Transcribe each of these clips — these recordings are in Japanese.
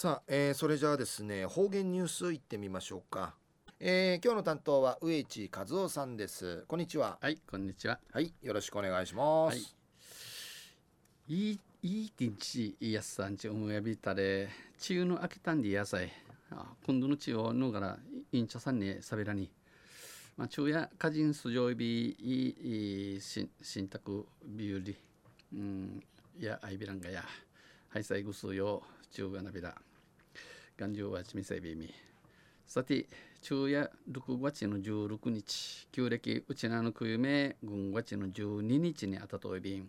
さあ、えー、それじゃあですね方言ニュースいってみましょうか、えー、今日の担当は植地和夫さんです。こんにちは。はいこんにちは。はいよろしくお願いします、はい。いいいい天気やすさんち思いやびたれ。梅雨の明けたんで野菜。あ今度の地をのがらインチャさんにさべらに。まあ昼夜歌人出場日いいし信託日よりうんいやアイビランガや。ハイサイグスよ中がなびら頑丈はちみせびみさて昼夜6月の16日旧暦うちなのくゆめ軍月の12日にあたといびん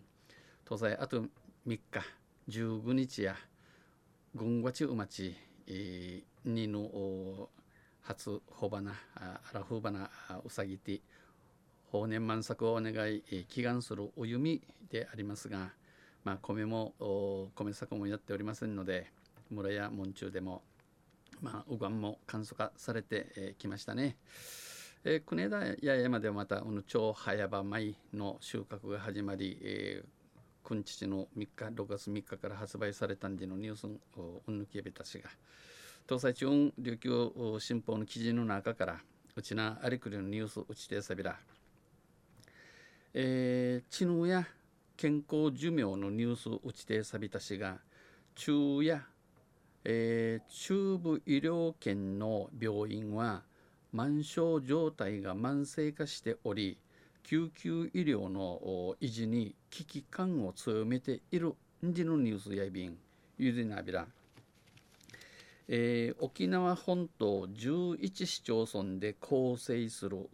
東西あと3日15日や軍がちうまち、えー、にの初ほばなあらふばなうさぎて法年満作をお願い、えー、祈願するお弓でありますが、まあ、米も米作もやっておりませんので村や門中でも、まあ、うがんも簡素化されてき、ましたね。えー、国枝や山ではまたこの超早場米の収穫が始まり、えー君父の3日6月3日から発売されたんでのニュースをうんぬきやべたしが東西中琉球新報の記事の中からうちなありくりのニュースうちてさびらえー、知能や健康寿命のニュースうちてさびたしが中や、えー、中部医療圏の病院は満床状態が慢性化しており救急医療の維持に危機感を強めているんじのニュースやいびんゆでなびら、えー、沖縄本島11市町村で構成する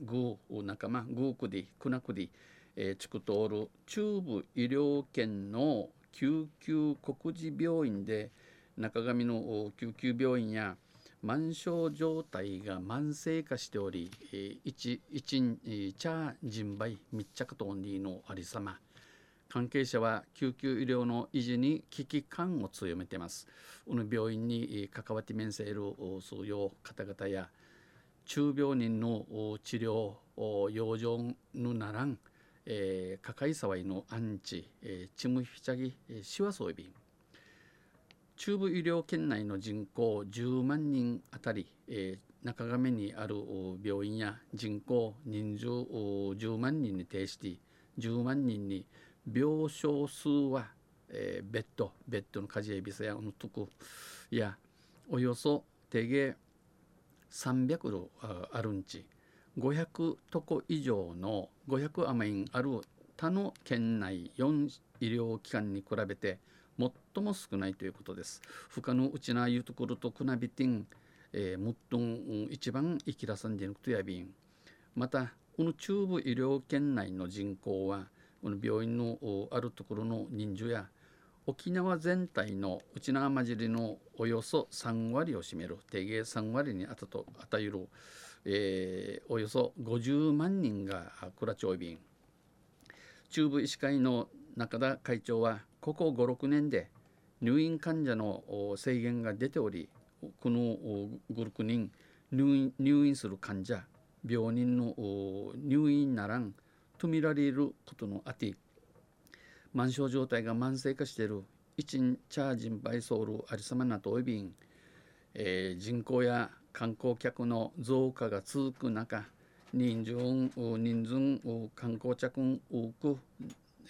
グー仲間グークディクナクディ、え、地区通る中部医療圏の救急国事病院で中上の救急病院や満床状態が慢性化しており、一一茶人売密着等にのありさま関係者は救急医療の維持に危機感を強めています。この病院に関わって面せるそういう方々や中病人の治療養生のならん、えー、かかいさわいのアンチ、えー、チムフィチャギ、えー、シワソイビン。中部医療圏内の人口10万人あたり、えー、中亀にある病院や人口人数10万人に対して10万人に病床数は、えー、ベッドベッドの家事やビザやのとこやおよそ手芸300度あるんち。500とこ以上の500余りある他の県内4医療機関に比べて最も少ないということです。他のうちないうところと比べてん、えー、もっと一番生きらさんでのことやびん。また、この中部医療圏内の人口は、この病院のあるところの人数や、沖縄全体の内縄混じりのおよそ3割を占める定芸3割にあたと与える、えー、およそ50万人が倉町便中部医師会の中田会長はここ56年で入院患者の制限が出ておりこの56人入院入院する患者病人の入院ならんと見られることのあて満床状態が慢性化している一チャージンバイソールありさまなとおびん、えー、人口や観光客の増加が続く中人数人数観光客多く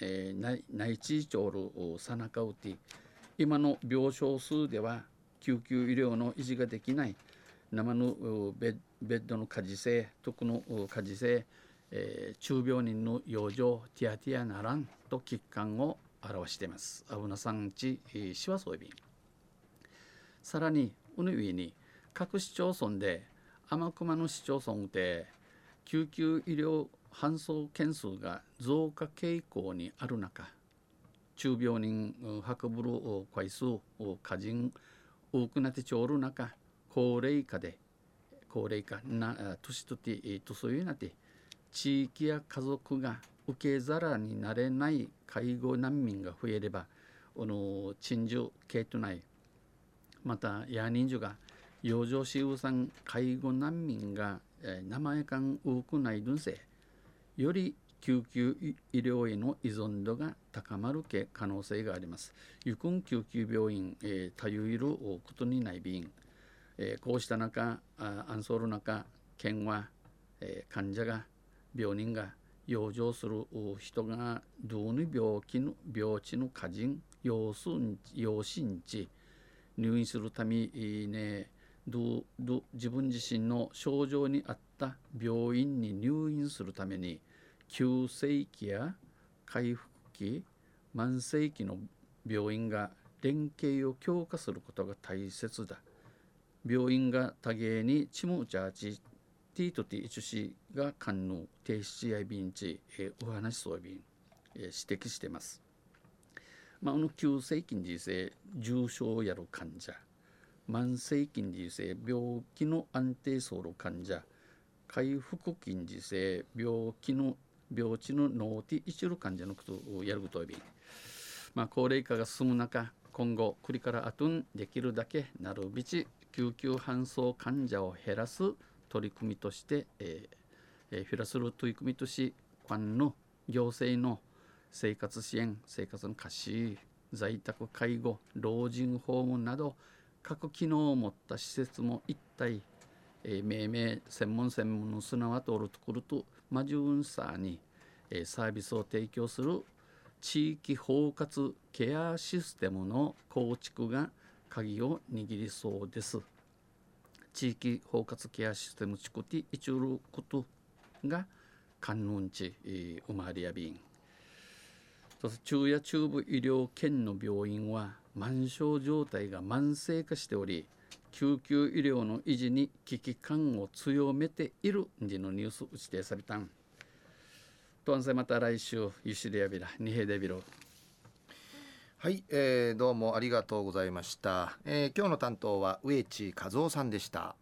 えー、内地町るさなかうて今の病床数では救急医療の維持ができない生のベッドの家事性特の家事性、えー、中病人の養生ティアティアならんと危機感を表しています。アブナさんちしわそうびさらにこの上に各市町村で天熊の市町村で救急医療搬送件数が増加傾向にある中中病人運ぶる回数を過人多くなってちおる中高齢化で高齢化な年とて年いうなって地域や家族が受け皿になれない介護難民が増えればこの鎮守系とないまたヤ人数が養生しうさん介護難民がえ名前感多くない分せより救急医療への依存度が高まるけ可能性があります。ゆくん救急病院、えー、たゆいることにない便、えー、こうした中、あアンソール中、県は、えー、患者が、病人が養生する人がどの病気の病地の家人、養養親地、入院するために、ね、どど自分自身の症状に合った病院に入院するために急性期や回復期慢性期の病院が連携を強化することが大切だ病院が多芸にチムチャーチティートティーチュシが官の停止や便地、えお話そう便、え指摘してます。まあ、あの急性期に性重症をやる患者慢性近時性病気の安定層の患者回復近時性病気の病地の脳ティ一る患者のことをやることび、まあ、高齢化が進む中今後国からあとんできるだけなるびち救急搬送患者を減らす取り組みとして、えーえー、減らする取り組みとし官の行政の生活支援生活の貸し在宅介護老人ホームなど各機能を持った施設も一体、えー、命名専門専門の砂は通るところとマジューンサーに、えー、サービスを提供する地域包括ケアシステムの構築が鍵を握りそうです。地域包括ケアシステムチクティイチュルことが観音地ウマリアビン中夜中部医療県の病院は満床状態が慢性化しており救急医療の維持に危機感を強めている時のニュース指定されたん。とんせまた来週ゆしでやびらにへでびろ。はい、えー、どうもありがとうございました、えー、今日の担当は植地和夫さんでした。